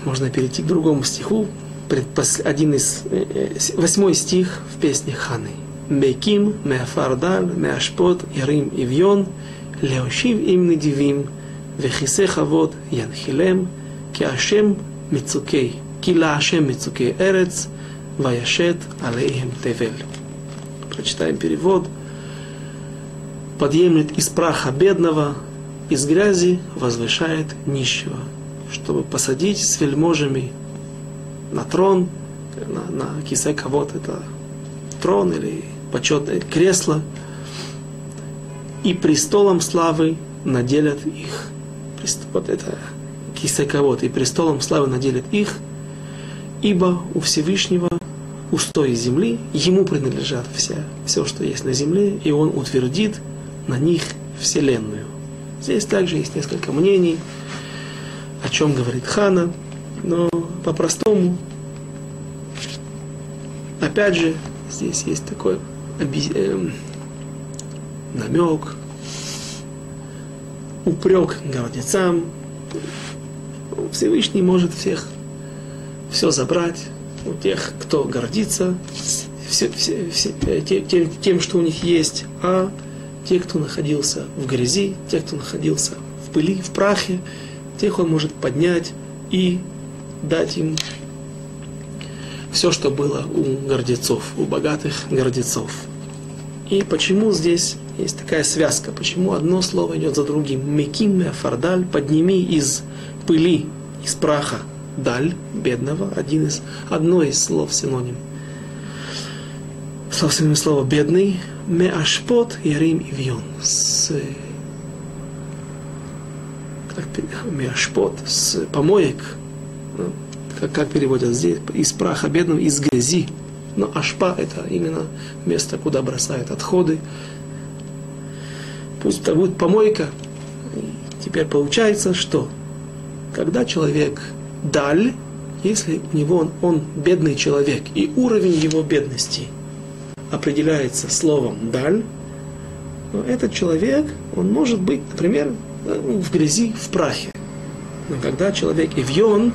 Можно перейти к другому стиху, один из, э, э, восьмой стих в песне Ханы. Меким, меафардал, меашпот, ирим, ивьон, леошив им недивим, вехисе хавод, янхилем, киашем мецукей, килаашем мецукей эрец, ваяшет алеем тевель. Прочитаем перевод. Подъемлет из праха бедного, из грязи возвышает нищего, чтобы посадить с вельможами на трон, на, на кисе кого-то, это трон или почетное кресло, и престолом славы наделят их. Вот это кисе кого-то, и престолом славы наделят их, ибо у Всевышнего устои земли, ему принадлежат все, все, что есть на земле, и он утвердит на них вселенную. Здесь также есть несколько мнений, о чем говорит Хана, но по-простому, опять же, здесь есть такой э, намек, упрек гордецам. Всевышний может всех все забрать у тех, кто гордится все, все, все, тем, тем, что у них есть, а те, кто находился в грязи, те, кто находился в пыли, в прахе, тех он может поднять и дать им все, что было у гордецов, у богатых гордецов. И почему здесь есть такая связка? Почему одно слово идет за другим? Меким фардаль, подними из пыли, из праха, даль, бедного, один из, одно из слов синоним. Слов синоним слово бедный, меашпот, ярим и вьон. С, меашпот, с помоек, как, как переводят здесь, из праха бедного, из грязи. Но ашпа это именно место, куда бросают отходы. Пусть это будет помойка. И теперь получается, что когда человек даль, если у него он, он бедный человек, и уровень его бедности определяется словом даль, но этот человек, он может быть, например, в грязи, в прахе. Но когда человек ивьон,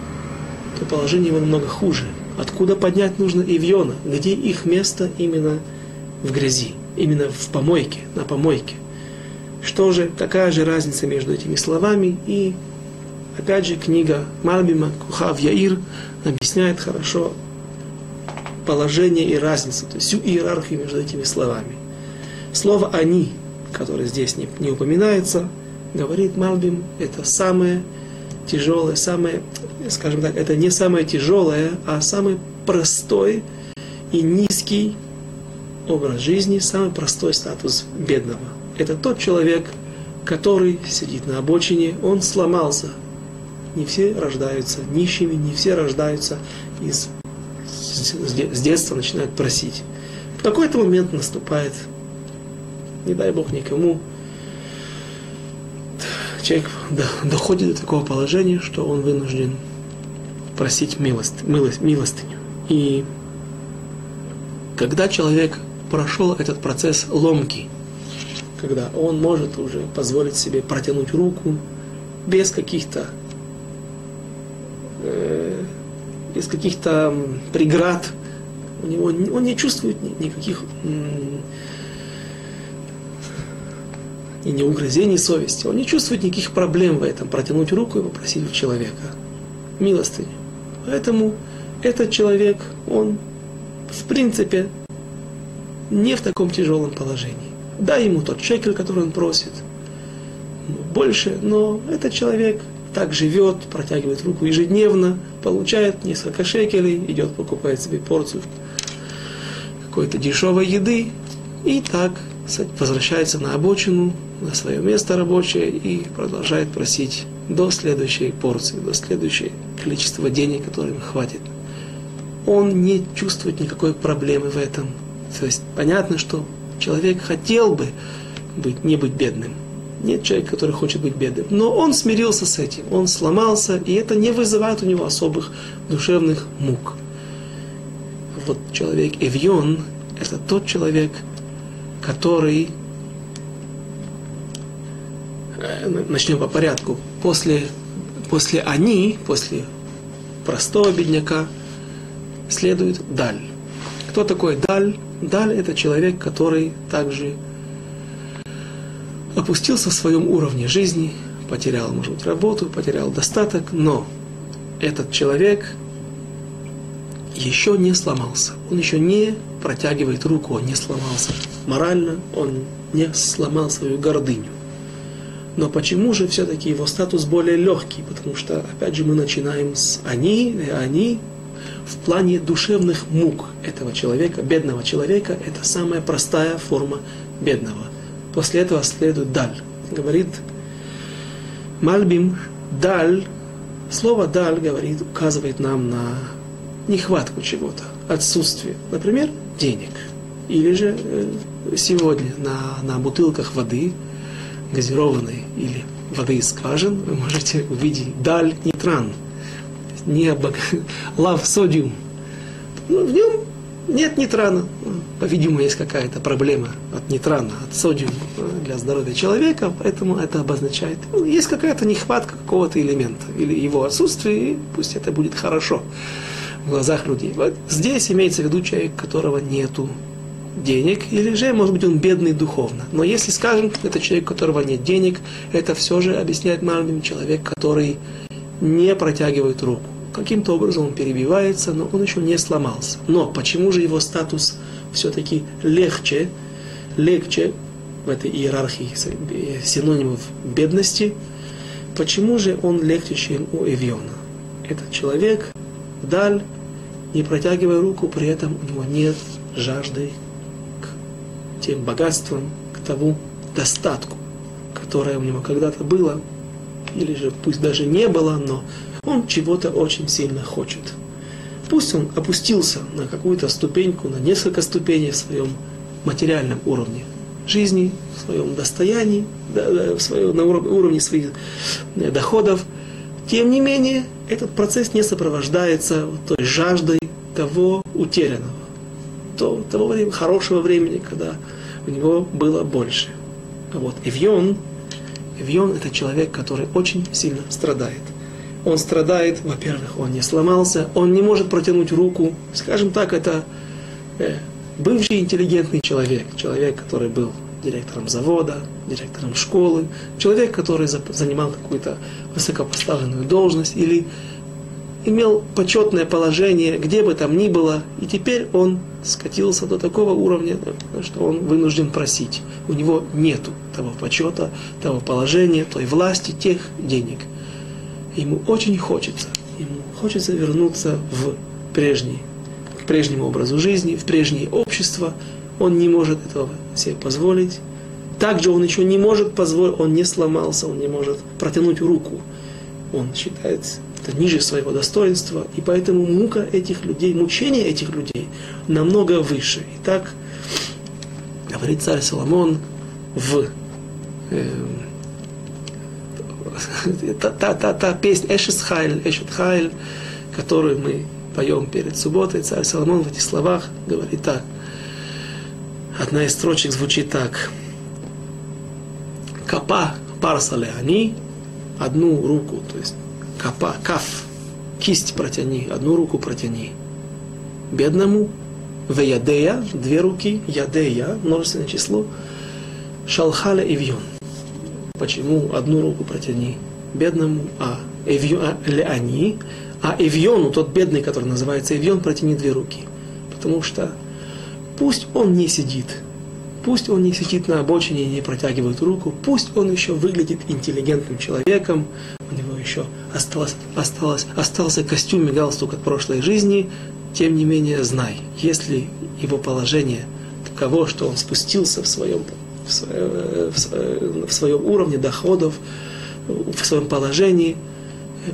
то положение его намного хуже. Откуда поднять нужно Ивьона? Где их место именно в грязи, именно в помойке, на помойке. Что же, какая же разница между этими словами? И опять же книга Мальбима Кухав Яир объясняет хорошо положение и разницу, то есть всю иерархию между этими словами. Слово «они», которое здесь не, не упоминается, говорит Мальбим, это самое тяжелое, самое, скажем так, это не самое тяжелое, а самый простой и низкий образ жизни, самый простой статус бедного. Это тот человек, который сидит на обочине, он сломался. Не все рождаются нищими, не все рождаются из, с детства начинают просить. В какой-то момент наступает, не дай Бог никому, человек доходит до такого положения, что он вынужден просить милость, милость, милостыню. И когда человек прошел этот процесс ломки, когда он может уже позволить себе протянуть руку без каких-то э, без каких-то преград, у него, он не чувствует никаких и не угрызений совести. Он не чувствует никаких проблем в этом, протянуть руку и попросить у человека милостыню. Поэтому этот человек, он в принципе не в таком тяжелом положении. Дай ему тот шекель, который он просит, больше, но этот человек так живет, протягивает руку ежедневно, получает несколько шекелей, идет, покупает себе порцию какой-то дешевой еды, и так возвращается на обочину, на свое место рабочее и продолжает просить до следующей порции, до следующего количества денег, которым хватит. Он не чувствует никакой проблемы в этом. То есть понятно, что человек хотел бы быть, не быть бедным. Нет человека, который хочет быть бедным. Но он смирился с этим, он сломался, и это не вызывает у него особых душевных мук. Вот человек Эвьон – это тот человек, который Э, начнем по порядку. После, после они, после простого бедняка, следует даль. Кто такой даль? Даль – это человек, который также опустился в своем уровне жизни, потерял, может быть, работу, потерял достаток, но этот человек еще не сломался. Он еще не протягивает руку, он не сломался морально, он не сломал свою гордыню. Но почему же все-таки его статус более легкий? Потому что, опять же, мы начинаем с «они», и «они» в плане душевных мук этого человека, бедного человека, это самая простая форма бедного. После этого следует «даль». Говорит Мальбим «даль», слово «даль» говорит, указывает нам на нехватку чего-то, отсутствие. Например, денег. Или же э, сегодня на, на бутылках воды – газированной или воды из скважин, вы можете увидеть даль нитран, не обог... лав содиум. Ну, в нем нет нитрана. По-видимому, есть какая-то проблема от нитрана, от содиума для здоровья человека, поэтому это обозначает, ну, есть какая-то нехватка какого-то элемента или его отсутствие, и пусть это будет хорошо в глазах людей. Вот здесь имеется в виду человек, которого нету денег, или же, может быть, он бедный духовно. Но если, скажем, это человек, у которого нет денег, это все же, объясняет Мальбим, человек, который не протягивает руку. Каким-то образом он перебивается, но он еще не сломался. Но почему же его статус все-таки легче, легче в этой иерархии синонимов бедности, почему же он легче, чем у Эвиона? Этот человек вдаль, не протягивая руку, при этом у него нет жажды тем богатством, к тому достатку, которое у него когда-то было, или же пусть даже не было, но он чего-то очень сильно хочет. Пусть он опустился на какую-то ступеньку, на несколько ступеней в своем материальном уровне жизни, в своем достоянии, в своем, на уровне своих э, доходов, тем не менее, этот процесс не сопровождается той жаждой того утерянного то, того времени, хорошего времени, когда у него было больше. А вот Эвьон, Эвьон это человек, который очень сильно страдает. Он страдает, во-первых, он не сломался, он не может протянуть руку. Скажем так, это э, бывший интеллигентный человек, человек, который был директором завода, директором школы, человек, который занимал какую-то высокопоставленную должность или имел почетное положение, где бы там ни было, и теперь он скатился до такого уровня, что он вынужден просить. У него нету того почета, того положения, той власти, тех денег. Ему очень хочется, ему хочется вернуться в прежний, к прежнему образу жизни, в прежнее общество. Он не может этого себе позволить. Также он еще не может позволить, он не сломался, он не может протянуть руку. Он считает это ниже своего достоинства, и поэтому мука этих людей, мучение этих людей намного выше. Итак, говорит царь Соломон в э, та, та, та, та песня Эшет Хайль, Эшет Хайль, которую мы поем перед субботой, царь Соломон в этих словах говорит так. Одна из строчек звучит так. Капа парсале они, одну руку, то есть капа, каф, кисть протяни, одну руку протяни. Бедному, в ядея, две руки, ядея, множественное число, шалхаля ивьон. Почему одну руку протяни бедному, а эвьон, а, они, а эвьону, тот бедный, который называется эвьон, протяни две руки. Потому что пусть он не сидит, пусть он не сидит на обочине и не протягивает руку, пусть он еще выглядит интеллигентным человеком, у него еще осталось, осталось, остался костюм и галстук от прошлой жизни, тем не менее знай, если его положение таково, что он спустился в своем, в своем, в своем уровне доходов, в своем положении,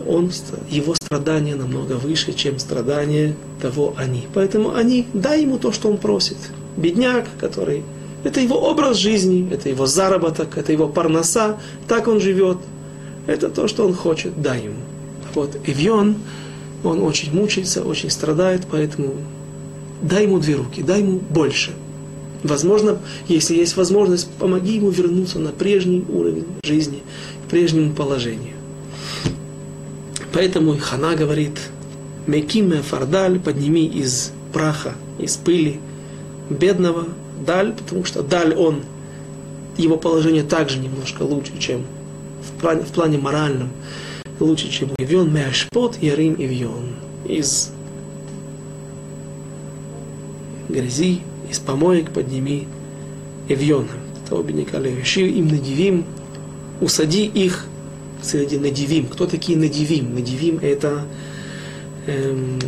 он, его страдания намного выше, чем страдания того они. Поэтому они, дай ему то, что он просит. Бедняк, который... Это его образ жизни, это его заработок, это его парноса, так он живет. Это то, что он хочет, дай ему. Вот Ивьон, он очень мучается, очень страдает, поэтому дай ему две руки, дай ему больше. Возможно, если есть возможность, помоги ему вернуться на прежний уровень жизни, прежнему положению. Поэтому Хана говорит, Мекиме фардаль, подними из праха, из пыли бедного даль, потому что даль он, его положение также немножко лучше, чем в плане, в плане моральном лучше, чем Ивьон, Меашпот, Ярим Ивьон. Из грязи, из помоек подними Ивьона. Того бедняка Левиши, им надивим, усади их среди надивим. Кто такие надивим? Надивим это эм,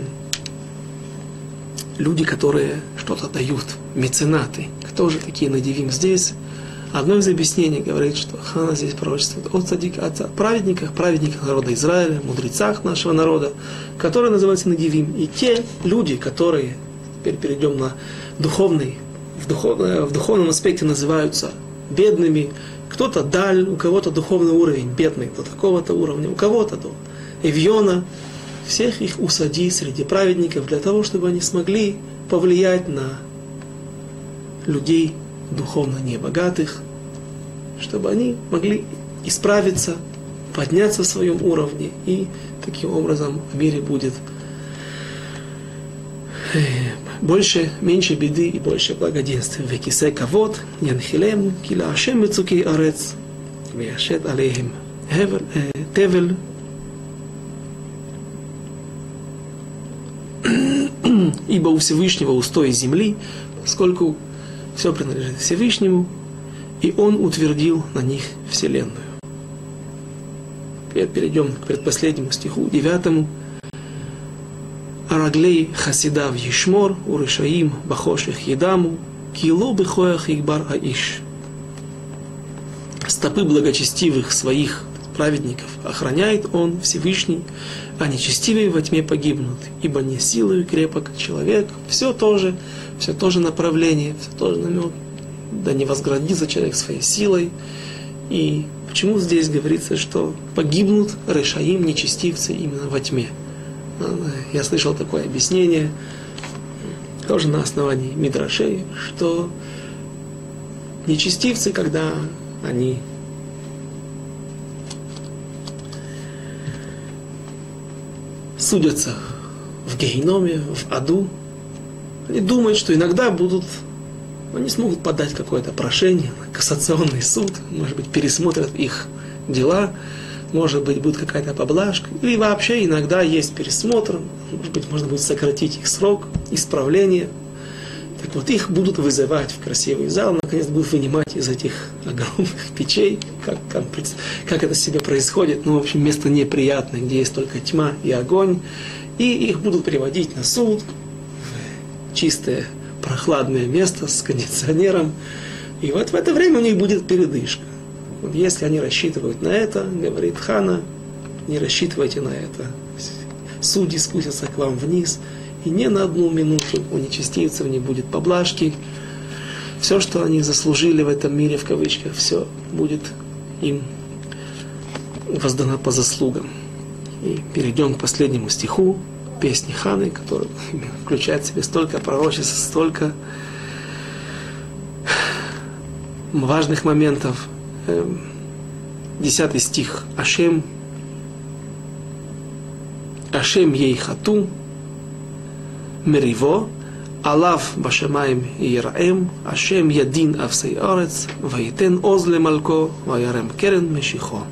люди, которые что-то дают, меценаты. Кто же такие надивим здесь? Одно из объяснений говорит, что Хана здесь пророчествует о, цадик, о праведниках, праведниках народа Израиля, мудрецах нашего народа, которые называются Надивим. И те люди, которые, теперь перейдем на духовный, в, духовном, в духовном аспекте называются бедными, кто-то даль, у кого-то духовный уровень бедный, до такого-то уровня, у кого-то до Эвьона, всех их усади среди праведников для того, чтобы они смогли повлиять на людей духовно небогатых, чтобы они могли исправиться, подняться в своем уровне, и таким образом в мире будет больше, меньше беды и больше благоденствия. Векисе кавод, янхилем, кила ашем мецуки арец, вяшет алейхим тевель, ибо у Всевышнего устой земли, поскольку все принадлежит Всевышнему, и Он утвердил на них Вселенную. Перейдем к предпоследнему стиху, девятому. Араглей хасидав ешмор, урышаим бахоших едаму, кило бехоях игбар аиш. Стопы благочестивых своих праведников охраняет он Всевышний, а нечестивые во тьме погибнут, ибо не силою крепок человек, все тоже все то же направление, все тоже намек, да не возградится человек своей силой. И почему здесь говорится, что погибнут решаим, нечестивцы именно во тьме? Я слышал такое объяснение, тоже на основании Мидрашей, что нечестивцы, когда они судятся в гейноме, в аду, они думают, что иногда будут они смогут подать какое-то прошение, кассационный суд, может быть, пересмотрят их дела, может быть, будет какая-то поблажка, или вообще иногда есть пересмотр, может быть, можно будет сократить их срок, исправление. Так вот, их будут вызывать в красивый зал, наконец будут вынимать из этих огромных печей, как, как, как это себе происходит, ну, в общем, место неприятное, где есть только тьма и огонь, и их будут приводить на суд, в чистое прохладное место с кондиционером, и вот в это время у них будет передышка. Вот если они рассчитывают на это, говорит Хана, не рассчитывайте на это. Судьи спустятся к вам вниз, и не на одну минуту у нечестивцев не будет поблажки. Все, что они заслужили в этом мире, в кавычках, все будет им воздано по заслугам. И перейдем к последнему стиху песни Ханы, который включает в себе столько пророчеств, столько важных моментов. Эм, 10 стих. Ашем, Ашем ей хату, Мериво, Алав башамаем Ираем, Ашем Ядин Авсей Орец, Ваитен Озле Малько, Ваярем Керен Мешихо.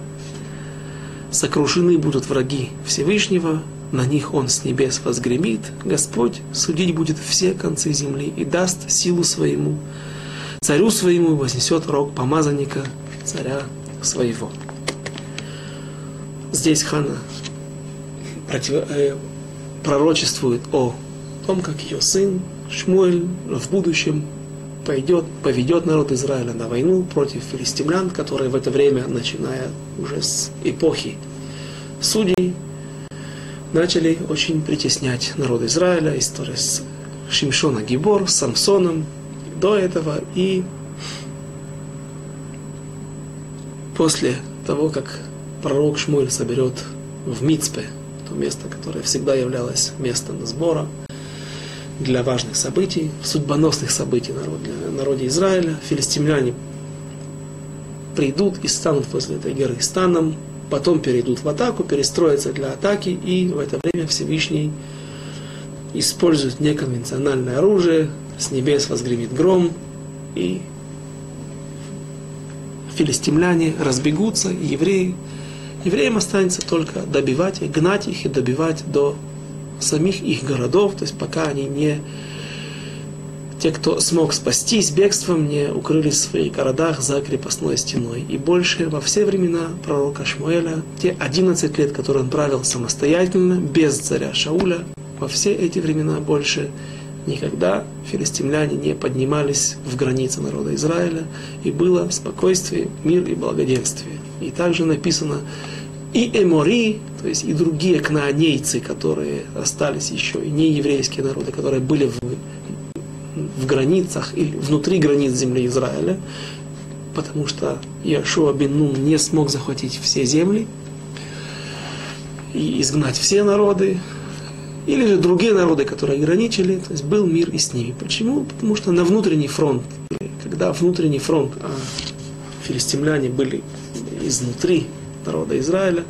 Сокрушены будут враги Всевышнего, на них он с небес возгремит, Господь судить будет все концы земли и даст силу своему, царю своему вознесет рог помазанника царя своего. Здесь Хана против, э, пророчествует о том, как ее сын Шмуэль в будущем пойдет, поведет народ Израиля на войну против филистимлян, которые в это время, начиная уже с эпохи судей, начали очень притеснять народ Израиля, история с Шимшона Гибор, с Самсоном до этого и после того, как пророк Шмуэль соберет в Мицпе, то место, которое всегда являлось местом сбора для важных событий, судьбоносных событий народ, для народа Израиля, филистимляне придут и станут возле этой горы станом, потом перейдут в атаку, перестроятся для атаки, и в это время Всевышний использует неконвенциональное оружие, с небес возгремит гром, и филистимляне разбегутся, евреи. Евреям останется только добивать их, гнать их и добивать до самих их городов, то есть пока они не те, кто смог спастись бегством, не укрылись в своих городах за крепостной стеной. И больше во все времена пророка Шмуэля, те 11 лет, которые он правил самостоятельно, без царя Шауля, во все эти времена больше никогда филистимляне не поднимались в границы народа Израиля, и было спокойствие, мир и благоденствие. И также написано, и эмори, то есть и другие кнаанейцы, которые остались еще, и не еврейские народы, которые были в в границах или внутри границ земли Израиля, потому что Иошуа бен не смог захватить все земли и изгнать все народы, или же другие народы, которые ограничили, то есть был мир и с ними. Почему? Потому что на внутренний фронт, когда внутренний фронт, а филистимляне были изнутри народа Израиля,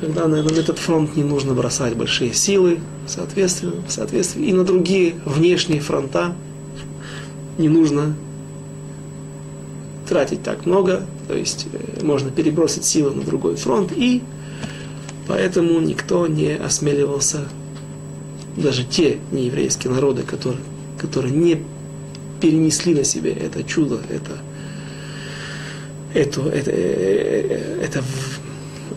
когда на этот фронт не нужно бросать большие силы, соответственно, соответственно и на другие внешние фронта не нужно тратить так много, то есть э, можно перебросить силы на другой фронт, и поэтому никто не осмеливался, даже те нееврейские народы, которые, которые не перенесли на себе это чудо, это, это, это, это, это,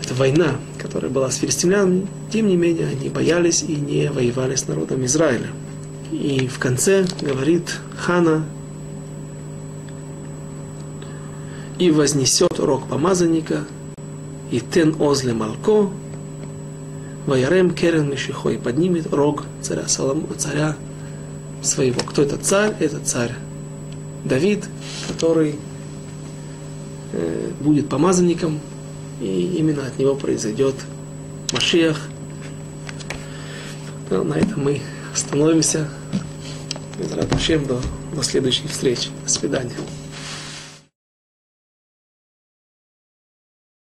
это война, которая была с филистимлянами, тем не менее они боялись и не воевали с народом Израиля. И в конце говорит Хана, и вознесет рог помазанника, и тен озле малко, ваярем керен мишихо, и поднимет рог царя, Солом, царя своего. Кто это царь? Это царь Давид, который э, будет помазанником, и именно от него произойдет Машиах. Ну, на этом мы остановимся. До, до следующей встречи. До свидания.